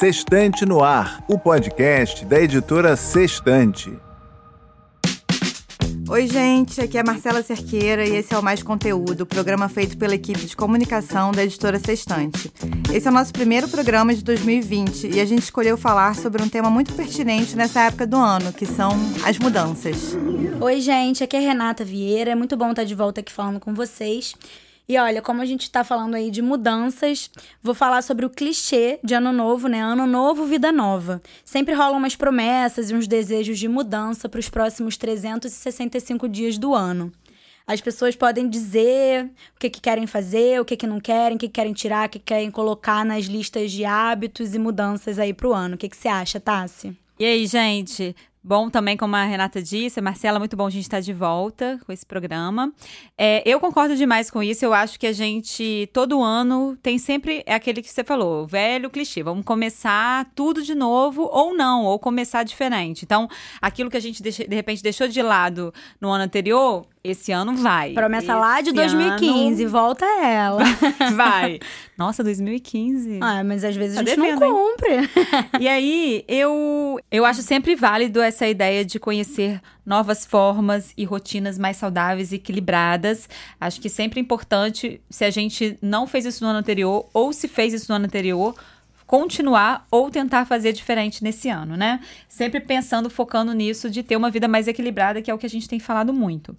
Sextante no Ar, o podcast da editora Sextante. Oi, gente, aqui é Marcela Cerqueira e esse é o Mais Conteúdo, programa feito pela equipe de comunicação da editora Sextante. Esse é o nosso primeiro programa de 2020 e a gente escolheu falar sobre um tema muito pertinente nessa época do ano, que são as mudanças. Oi, gente, aqui é Renata Vieira, é muito bom estar de volta aqui falando com vocês. E olha, como a gente está falando aí de mudanças, vou falar sobre o clichê de ano novo, né? Ano novo, vida nova. Sempre rolam umas promessas e uns desejos de mudança para os próximos 365 dias do ano. As pessoas podem dizer o que, que querem fazer, o que, que não querem, o que, que querem tirar, o que, que querem colocar nas listas de hábitos e mudanças aí para o ano. O que, que você acha, Tassi? E aí, gente? Bom também, como a Renata disse, Marcela, muito bom a gente estar de volta com esse programa. É, eu concordo demais com isso. Eu acho que a gente, todo ano, tem sempre é aquele que você falou, velho clichê. Vamos começar tudo de novo, ou não, ou começar diferente. Então, aquilo que a gente de repente deixou de lado no ano anterior, esse ano vai. Promessa Esse lá de 2015, ano... volta ela. vai. Nossa, 2015. Ah, mas às vezes Tá a gente devendo, não hein? cumpre. E aí, eu, eu acho sempre válido essa ideia de conhecer novas formas e rotinas mais saudáveis e equilibradas. Acho que sempre é importante, se a gente não fez isso no ano anterior, ou se fez isso no ano anterior, continuar ou tentar fazer diferente nesse ano, né? Sempre pensando, focando nisso de ter uma vida mais equilibrada, que é o que a gente tem falado muito.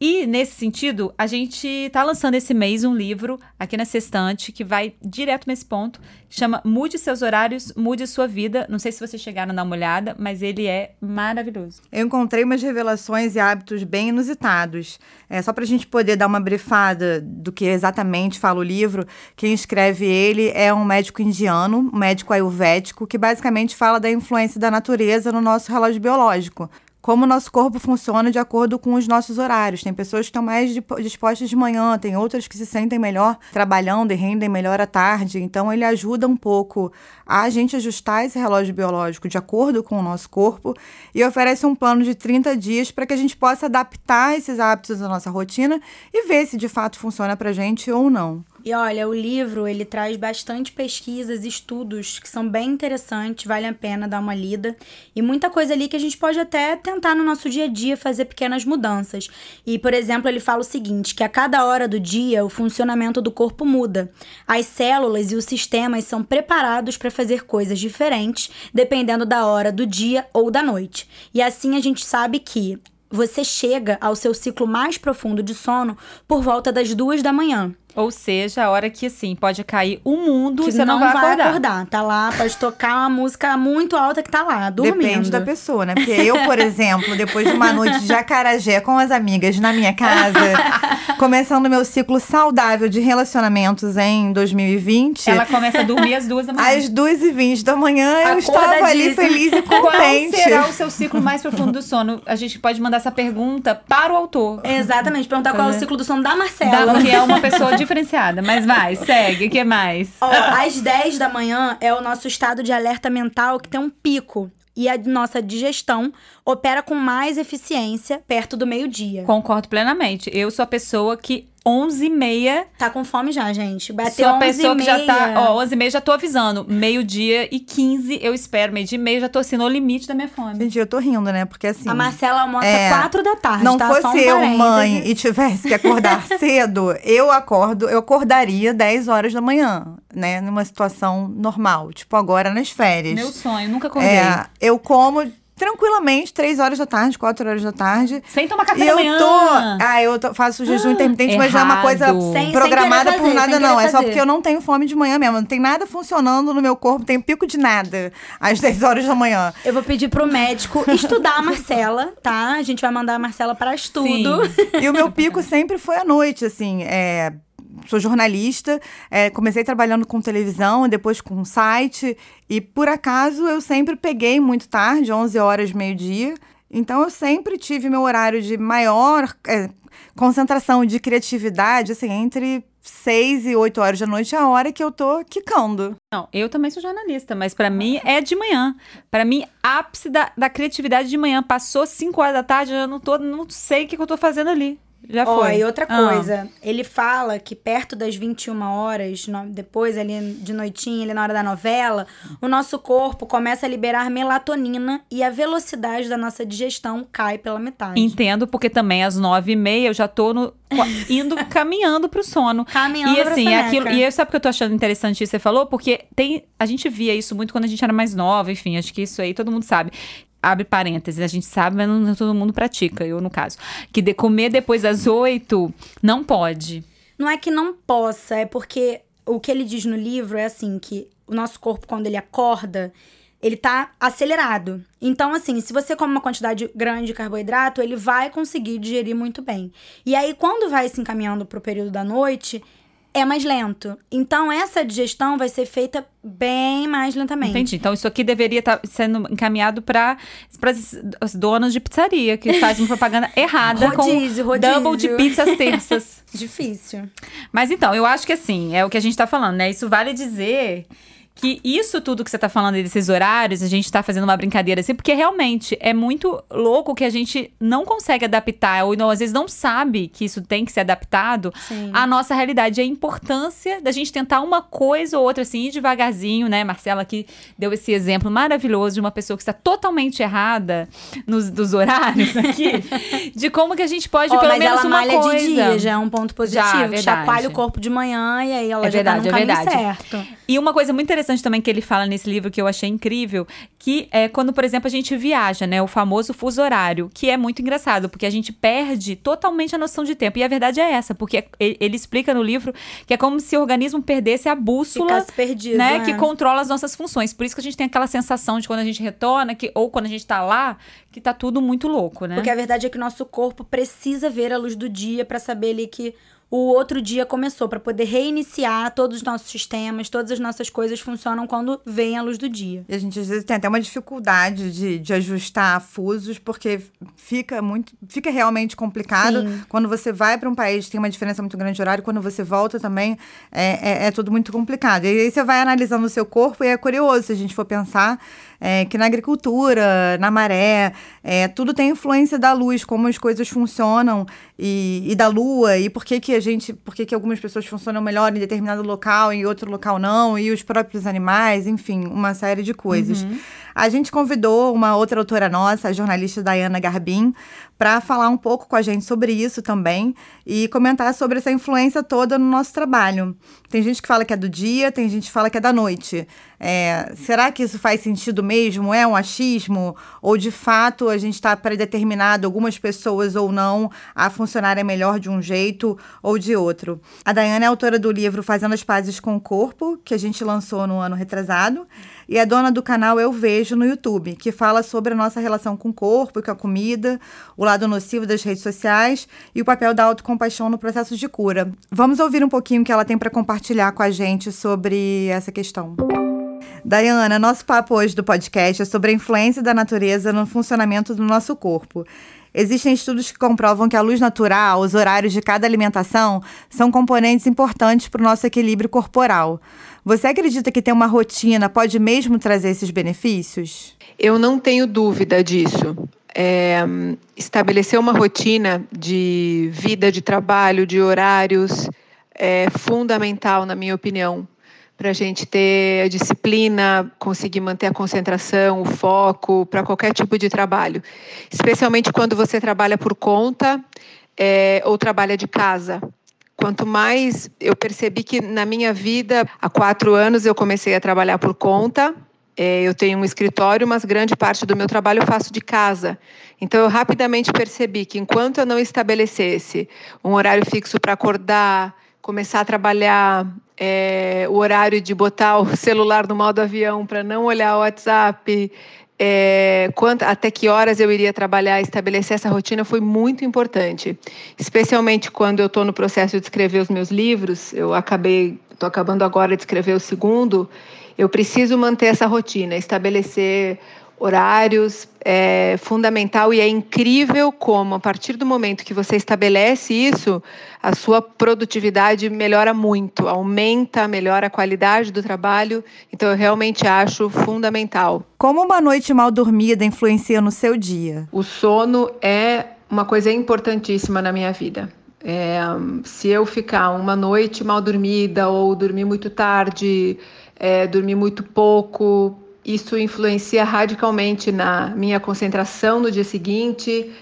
E, nesse sentido, a gente está lançando esse mês um livro aqui na Sextante que vai direto nesse ponto, chama Mude Seus Horários, Mude Sua Vida. Não sei se vocês chegaram a dar uma olhada, mas ele é maravilhoso. Eu encontrei umas revelações e hábitos bem inusitados. É, só para a gente poder dar uma brifada do que exatamente fala o livro, quem escreve ele é um médico indiano, um médico ayurvédico, que basicamente fala da influência da natureza no nosso relógio biológico como o nosso corpo funciona de acordo com os nossos horários. Tem pessoas que estão mais dispostas de manhã, tem outras que se sentem melhor trabalhando e rendem melhor à tarde. Então, ele ajuda um pouco a gente ajustar esse relógio biológico de acordo com o nosso corpo e oferece um plano de 30 dias para que a gente possa adaptar esses hábitos à nossa rotina e ver se de fato funciona para a gente ou não. E olha, o livro ele traz bastante pesquisas, estudos que são bem interessantes, vale a pena dar uma lida e muita coisa ali que a gente pode até tentar no nosso dia a dia fazer pequenas mudanças. E por exemplo, ele fala o seguinte, que a cada hora do dia o funcionamento do corpo muda. As células e os sistemas são preparados para fazer coisas diferentes dependendo da hora do dia ou da noite. E assim a gente sabe que você chega ao seu ciclo mais profundo de sono por volta das duas da manhã. Ou seja, a hora que, assim, pode cair o mundo que e você não, vai, vai acordar. Tá lá, pode tocar uma música muito alta que tá lá, dormindo. Depende da pessoa, né? Porque eu, por exemplo, depois de uma noite de acarajé com as amigas na minha casa, começando meu ciclo saudável de relacionamentos em 2020. Ela começa a dormir às duas da manhã. Às 2h20 da manhã, eu estava ali feliz e Qual contente. será o seu ciclo mais profundo do sono? A gente pode mandar essa pergunta para o autor. Exatamente, perguntar qual é o ciclo do sono da Marcela. Da, que é uma pessoa diferenciada. Mas vai, segue. O que mais? Ó, às 10 da manhã é o nosso estado de alerta mental que tem um pico. E a nossa digestão opera com mais eficiência perto do meio-dia. Concordo plenamente. Eu sou a pessoa que 11 e meia. Tá com fome já, gente. Bateu Sou a 11 pessoa que já tá. Ó, 11 e meia já tô avisando. Meio-dia e 15 eu espero. Meio-dia e meia já tô assim no limite da minha fome. Gente, eu tô rindo, né? Porque assim. A Marcela almoça É, 4 da tarde, não tá? Só um fosse eu mãe e tivesse que acordar cedo, eu acordo, eu acordaria 10 horas da manhã, né? Numa situação normal, tipo agora nas férias. Meu sonho, nunca acordei. É, eu como tranquilamente 3 horas da tarde, 4 horas da tarde. Sem tomar café E da eu manhã. tô. Ah, eu tô- faço jejum intermitente, mas não é uma coisa errado. Sem- sem programada por fazer, nada, sem não. querer É só fazer. porque eu não tenho fome de manhã mesmo. Não tem nada funcionando no meu corpo, tem pico de nada às 10 horas da manhã. Eu vou pedir pro médico estudar a Marcela, tá? A gente vai mandar a Marcela para estudo. E o meu pico sempre foi à noite, assim. É, sou jornalista, é, comecei trabalhando com televisão, depois com site. E por acaso eu sempre peguei muito tarde, 11 horas, meio-dia. Então eu sempre tive meu horário de maior é, concentração de criatividade, assim, entre 6 e 8 horas da noite, é a hora que eu tô quicando. Não, eu também sou jornalista, mas pra mim é de manhã. Pra mim, ápice da, da criatividade de manhã. Passou 5 horas da tarde, eu não, tô, não sei o que, que eu tô fazendo ali. Já Ó, foi. e outra Ah. coisa, ele fala que perto das 21 horas, depois ali de noitinha, ali na hora da novela, o nosso corpo começa a liberar melatonina e a velocidade da nossa digestão cai pela metade. Entendo, porque também às nove e meia eu já tô no, indo, caminhando pro sono. Caminhando E pra assim, soneca. aquilo. E eu, sabe o que eu tô achando interessante isso que você falou? Porque tem. A gente via isso muito quando a gente era mais nova, enfim, acho que isso aí todo mundo sabe. Abre parênteses, a gente sabe, mas não todo mundo pratica, eu no caso. Que de comer depois das oito não pode. Não é que não possa, é porque o que ele diz no livro é assim, que o nosso corpo, quando ele acorda, ele tá acelerado. Então, assim, se você come uma quantidade grande de carboidrato, ele vai conseguir digerir muito bem. E aí, quando vai se encaminhando pro período da noite, é mais lento. Então, essa digestão vai ser feita bem mais lentamente. Entendi. Então isso aqui deveria estar sendo encaminhado para as donas de pizzaria, que fazem propaganda errada Rodízio, com rodízio. double de pizza às terças. Difícil. Mas então, eu acho que assim, é o que a gente tá falando, né? Isso vale dizer que isso tudo que você tá falando aí desses horários, a gente tá fazendo uma brincadeira assim, porque realmente é muito louco que a gente não consegue adaptar, ou não, às vezes não sabe que isso tem que ser adaptado Sim. à nossa realidade. A importância da gente tentar uma coisa ou outra, assim, ir devagarzinho, né? Marcela aqui deu esse exemplo maravilhoso de uma pessoa que está totalmente errada nos dos horários aqui, de como que a gente pode, Ó, pelo mas menos, ela uma malha coisa. de dia, já é um ponto positivo. Já, que verdade. chacoalha o corpo de manhã e aí ela É já verdade, tá é verdade. certo. E uma coisa muito interessante também que ele fala nesse livro que eu achei incrível, que é quando, por exemplo, a gente viaja, né? O famoso fuso horário, que é muito engraçado, porque a gente perde totalmente a noção de tempo. E a verdade é essa, porque ele, explica no livro que é como se o organismo perdesse a bússola. Ficasse perdido, Né, é. que controla as nossas funções. Por isso que a gente tem aquela sensação de quando a gente retorna, que, ou quando a gente tá lá, que tá tudo muito louco, né? Porque a verdade é que o nosso corpo precisa ver a luz do dia pra saber ali que o outro dia começou, pra poder reiniciar todos os nossos sistemas, todas as nossas coisas funcionam quando vem a luz do dia. E a gente às vezes tem até uma dificuldade de, de ajustar fusos, porque fica muito. fica realmente complicado. Sim. Quando você vai para um país, tem uma diferença muito grande de horário, quando você volta também é, é, é tudo muito complicado. E aí você vai analisando o seu corpo e é curioso se a gente for pensar é, que na agricultura, na maré, é, tudo tem influência da luz, como as coisas funcionam e, e da lua, e por que, que a gente. por que, que algumas pessoas funcionam melhor em determinado local e outro local não, e os próprios animais, enfim, uma série de coisas. A gente convidou uma outra autora nossa, a jornalista Diana Garbin, para falar um pouco com a gente sobre isso também e comentar sobre essa influência toda no nosso trabalho. Tem gente que fala que é do dia, tem gente que fala que é da noite. É, será que isso faz sentido mesmo? É um achismo? Ou de fato a gente está predeterminado, algumas pessoas ou não, a funcionarem melhor de um jeito ou de outro? A Daiane é autora do livro Fazendo as Pazes com o Corpo, que a gente lançou no ano retrasado, e é dona do canal Eu Vejo no YouTube, que fala sobre a nossa relação com o corpo e com a comida, o lado nocivo das redes sociais e o papel da autocompaixão no processo de cura. Vamos ouvir um pouquinho o que ela tem para compartilhar com a gente sobre essa questão. Dayana, nosso papo hoje do podcast é sobre a influência da natureza no funcionamento do nosso corpo. Existem estudos que comprovam que a luz natural, os horários de cada alimentação, são componentes importantes para o nosso equilíbrio corporal. Você acredita que ter uma rotina pode mesmo trazer esses benefícios? Eu não tenho dúvida disso. É, estabelecer uma rotina de vida, de trabalho, de horários é fundamental, na minha opinião, para a gente ter a disciplina, conseguir manter a concentração, o foco para qualquer tipo de trabalho. Especialmente quando você trabalha por conta é, ou trabalha de casa. Quanto mais eu percebi que na minha vida, há quatro anos eu comecei a trabalhar por conta. É, eu tenho um escritório, mas grande parte do meu trabalho eu faço de casa. Então eu rapidamente percebi que enquanto eu não estabelecesse um horário fixo para acordar, começar a trabalhar é, o horário de botar o celular no modo avião para não olhar o WhatsApp, é, quanto, até que horas eu iria trabalhar, estabelecer essa rotina foi muito importante. Especialmente quando eu estou no processo de escrever os meus livros, eu acabei, estou acabando agora de escrever o segundo, eu preciso manter essa rotina, estabelecer horários, é fundamental e é incrível como, a partir do momento que você estabelece isso, a sua produtividade melhora muito, aumenta, melhora a qualidade do trabalho. Então, eu realmente acho fundamental. Como uma noite mal dormida influencia no seu dia? O sono é uma coisa importantíssima na minha vida. É, se eu ficar uma noite mal dormida ou dormir muito tarde, é, dormir muito pouco, isso influencia radicalmente na minha concentração no dia seguinte,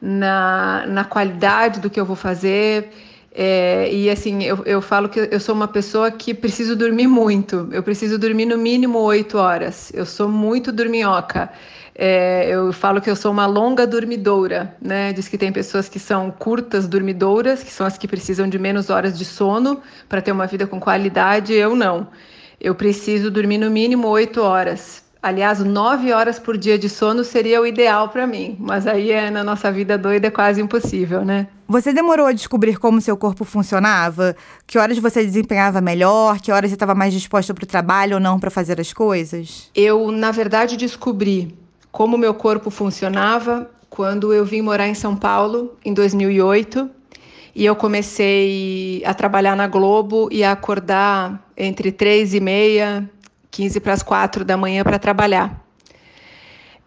na, na qualidade do que eu vou fazer. É, e assim, eu, eu falo que eu sou uma pessoa que preciso dormir muito. Eu preciso dormir no mínimo oito horas. Eu sou muito dorminhoca. É, eu falo que eu sou uma longa dormidora, né? Diz que tem pessoas que são curtas dormidoras, que são as que precisam de menos horas de sono para ter uma vida com qualidade. Eu não. Eu preciso dormir no mínimo oito horas. Aliás, nove horas por dia de sono seria o ideal para mim, mas aí é, na nossa vida doida é quase impossível, né? Você demorou a descobrir como seu corpo funcionava? Que horas você desempenhava melhor? Que horas você estava mais disposta para o trabalho ou não para fazer as coisas? Eu, na verdade, descobri como meu corpo funcionava quando eu vim morar em São Paulo em 2008 e eu comecei a trabalhar na Globo e a acordar entre três e meia, 15 para as quatro da manhã para trabalhar.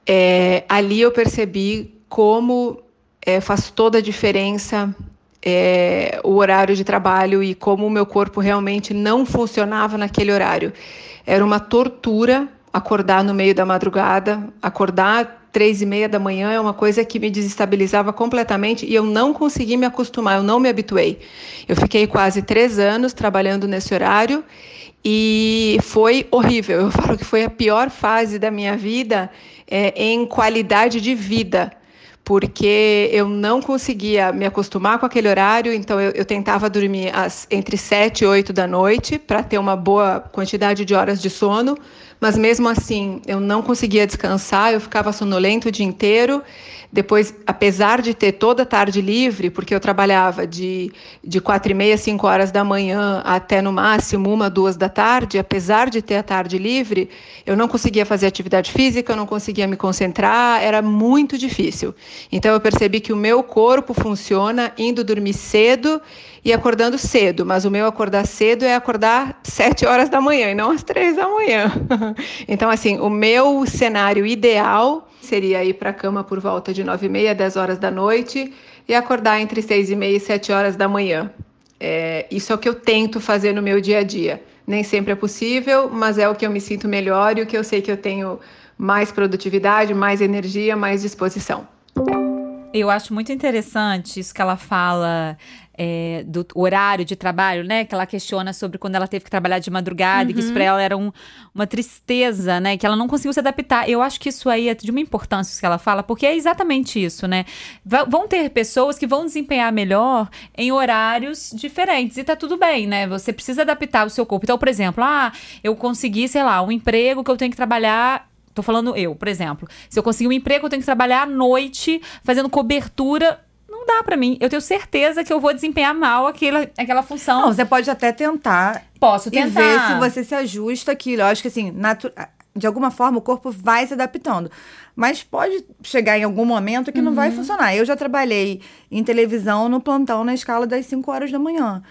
É, ali eu percebi como é, faz toda a diferença é, o horário de trabalho e como o meu corpo realmente não funcionava naquele horário. Era uma tortura acordar no meio da madrugada, acordar três e meia da manhã é uma coisa que me desestabilizava completamente e eu não consegui me acostumar, eu não me habituei. Eu fiquei quase três anos trabalhando nesse horário e foi horrível. Eu falo que foi a pior fase da minha vida é, em qualidade de vida porque eu não conseguia me acostumar com aquele horário, então eu, eu tentava dormir às, entre 7 e 8 da noite para ter uma boa quantidade de horas de sono, mas mesmo assim eu não conseguia descansar, eu ficava sonolento o dia inteiro. Depois, apesar de ter toda a tarde livre, porque eu trabalhava de, de quatro e meia, cinco horas da manhã até no máximo uma, duas da tarde, apesar de ter a tarde livre, eu não conseguia fazer atividade física, eu não conseguia me concentrar, era muito difícil. Então eu percebi que o meu corpo funciona indo dormir cedo e acordando cedo, mas o meu acordar cedo é acordar sete horas da manhã e não às três da manhã. então, assim, o meu cenário ideal seria ir para a cama por volta de nove e meia, dez horas da noite e acordar entre seis e meia e sete horas da manhã. É, isso é o que eu tento fazer no meu dia a dia. Nem sempre é possível, mas é o que eu me sinto melhor e o que eu sei que eu tenho mais produtividade, mais energia, mais disposição. Eu acho muito interessante isso que ela fala é, do horário de trabalho, né? Que ela questiona sobre quando ela teve que trabalhar de madrugada, uhum. e que isso pra ela era um, uma tristeza, né? Que ela não conseguiu se adaptar. Eu acho que isso aí é de uma importância isso que ela fala, porque é exatamente isso, né? V vão ter pessoas que vão desempenhar melhor em horários diferentes. E tá tudo bem, né? Você precisa adaptar o seu corpo. Então, por exemplo, ah, eu consegui, sei lá, um emprego que eu tenho que trabalhar Tô falando eu, por exemplo. Se eu conseguir um emprego, eu tenho que trabalhar à noite, fazendo cobertura não dá para mim. Eu tenho certeza que eu vou desempenhar mal aquela, aquela função. Não, você pode até tentar. Posso tentar. E ver se você se ajusta aquilo. Eu acho que assim, natu... de alguma forma o corpo vai se adaptando. Mas pode chegar em algum momento que uhum. não vai uhum. funcionar. Eu já trabalhei em televisão no plantão na escala das 5 horas da manhã.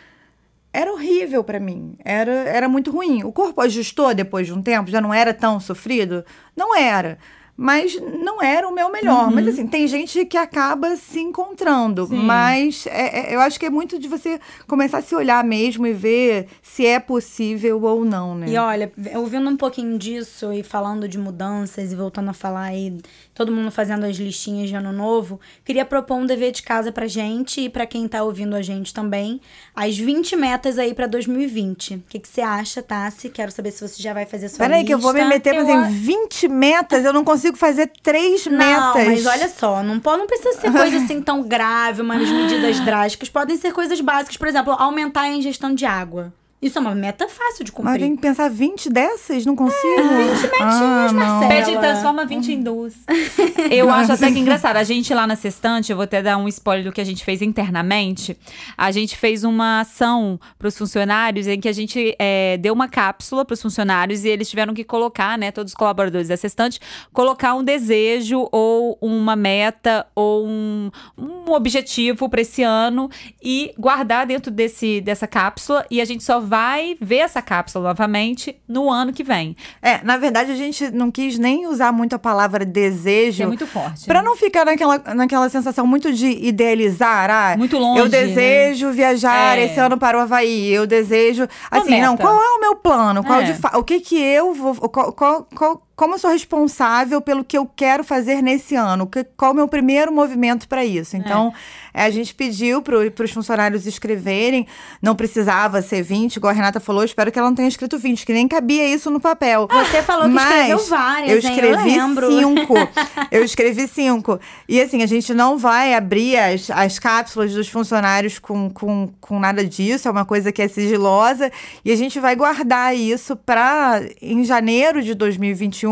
Era horrível para mim. Era, era muito ruim. O corpo ajustou depois de um tempo, já não era tão sofrido? Não era mas não era o meu melhor. Uhum. Mas assim, tem gente que acaba se encontrando. Sim. Mas é, é, eu acho que é muito de você começar a se olhar mesmo e ver se é possível ou não, né? E olha, ouvindo um pouquinho disso e falando de mudanças e voltando a falar aí, todo mundo fazendo as listinhas de ano novo, queria propor um dever de casa pra gente e para quem tá ouvindo a gente também, as 20 metas aí pra 2020. O que, que você acha, Tassi? Quero saber se você já vai fazer sua Peraí, lista. Peraí, que eu vou me meter, mas eu... em 20 metas eu não consigo consigo fazer três não, metas. Mas olha só, não, pode, não precisa ser coisa assim tão grave, umas medidas drásticas. Podem ser coisas básicas, por exemplo, aumentar a ingestão de água. Isso é uma meta fácil de cumprir. Mas tem que pensar 20 dessas? Não consigo. É, 20 metinhas, ah, Marcela. Pede e transforma 20 em duas. Eu acho até que engraçado. A gente lá na Sextante, eu vou até dar um spoiler do que a gente fez internamente. A gente fez uma ação para os funcionários em que a gente é, deu uma cápsula para os funcionários e eles tiveram que colocar, né, todos os colaboradores da Sextante, colocar um desejo ou uma meta ou um, um objetivo para esse ano e guardar dentro desse, dessa cápsula e a gente só vai vai ver essa cápsula novamente no ano que vem. É, na verdade, a gente não quis nem usar muito a palavra desejo. Que é muito forte. Pra né? não ficar naquela, naquela sensação muito de idealizar. Ah, Muito longe, Eu desejo viajar É. esse ano para o Havaí. Eu desejo. Assim, não, qual é o meu plano? Qual É. de o que que eu vou. Qual, qual- qual- como eu sou responsável pelo que eu quero fazer nesse ano? Que- qual o meu primeiro movimento para isso? Então, é, a gente pediu para os funcionários escreverem. Não precisava ser 20, igual a Renata falou. Espero que ela não tenha escrito 20, que nem cabia isso no papel. Você falou que Mas escreveu várias, Eu hein? Eu escrevi lembro. cinco. Eu escrevi cinco. E assim, a gente não vai abrir as, as cápsulas dos funcionários com, com, com nada disso. É uma coisa que é sigilosa. E a gente vai guardar isso para, em janeiro de 2021,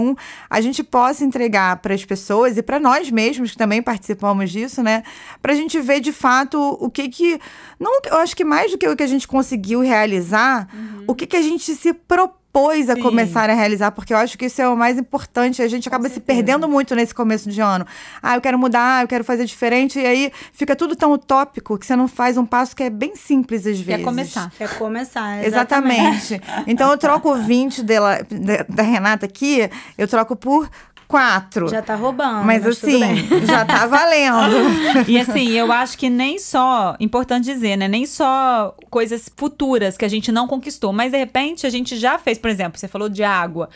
a gente possa entregar para as pessoas e para nós mesmos, que também participamos disso, né? Para a gente ver de fato o que que. Não, eu acho que mais do que o que a gente conseguiu realizar, o que que a gente se propôs a Sim. começar a realizar, porque eu acho que isso é o mais importante. A gente acaba se perdendo muito nesse começo de ano. Ah, eu quero mudar, eu quero fazer diferente, e aí fica tudo tão utópico que você não faz um passo que é bem simples às vezes. Quer começar. Quer começar, Exatamente. Então eu troco o 20 dela, da, da Renata aqui, eu troco por 4. Já tá roubando. mas, tudo assim, já tá valendo. E assim, eu acho que nem só, importante dizer, né? Nem só coisas futuras que a gente não conquistou, mas de repente a gente já fez, por exemplo, você falou de água.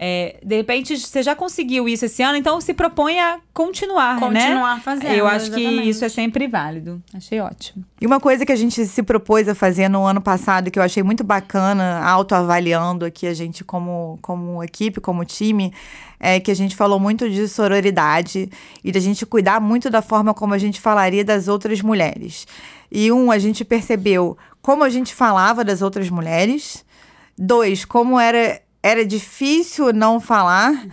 É, de repente você já conseguiu isso esse ano, então se propõe a continuar, né? Continuar fazendo, Eu acho que exatamente. isso é sempre válido. Achei ótimo. E uma coisa que a gente se propôs a fazer no ano passado, que eu achei muito bacana, autoavaliando aqui a gente como, como equipe, como time, é que a gente falou muito de sororidade e da gente cuidar muito da forma como a gente falaria das outras mulheres. E um, a gente percebeu como a gente falava das outras mulheres. Dois, como era, era difícil não falar.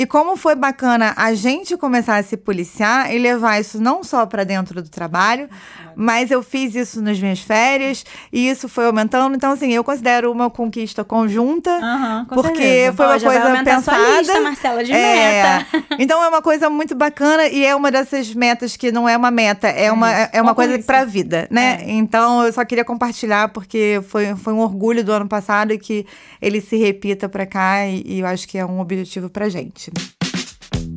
E como foi bacana a gente começar a se policiar e levar isso não só para dentro do trabalho, mas eu fiz isso nas minhas férias e isso foi aumentando. Então, assim, eu considero uma conquista conjunta, Aham, com porque certeza. foi uma coisa pensada. lista, Marcela, de É, meta. Então é uma coisa muito bacana e é uma dessas metas que não é uma meta, é uma, é uma coisa para a vida, né? É. Então eu só queria compartilhar porque foi, foi um orgulho do ano passado e que ele se repita para cá e, e eu acho que é um objetivo pra gente.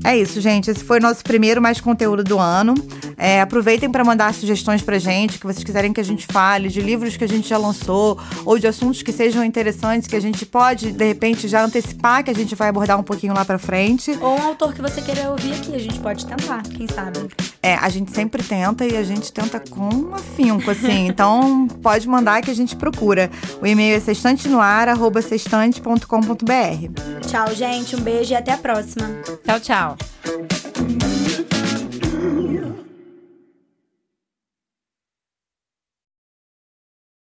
É isso, gente. Esse foi o nosso primeiro mais conteúdo do ano. É, aproveitem para mandar sugestões pra gente, que vocês quiserem que a gente fale, de livros que a gente já lançou, ou de assuntos que sejam interessantes, que a gente pode, de repente, já antecipar que a gente vai abordar um pouquinho lá pra frente. Ou um autor que você queira ouvir aqui, a gente pode tentar, quem sabe. É, a gente sempre tenta e a gente tenta com afinco, assim. Então, pode mandar que a gente procura. O e-mail é sextantenoar.sextante.com.br. Tchau, gente. Um beijo e até a próxima. Tchau, tchau.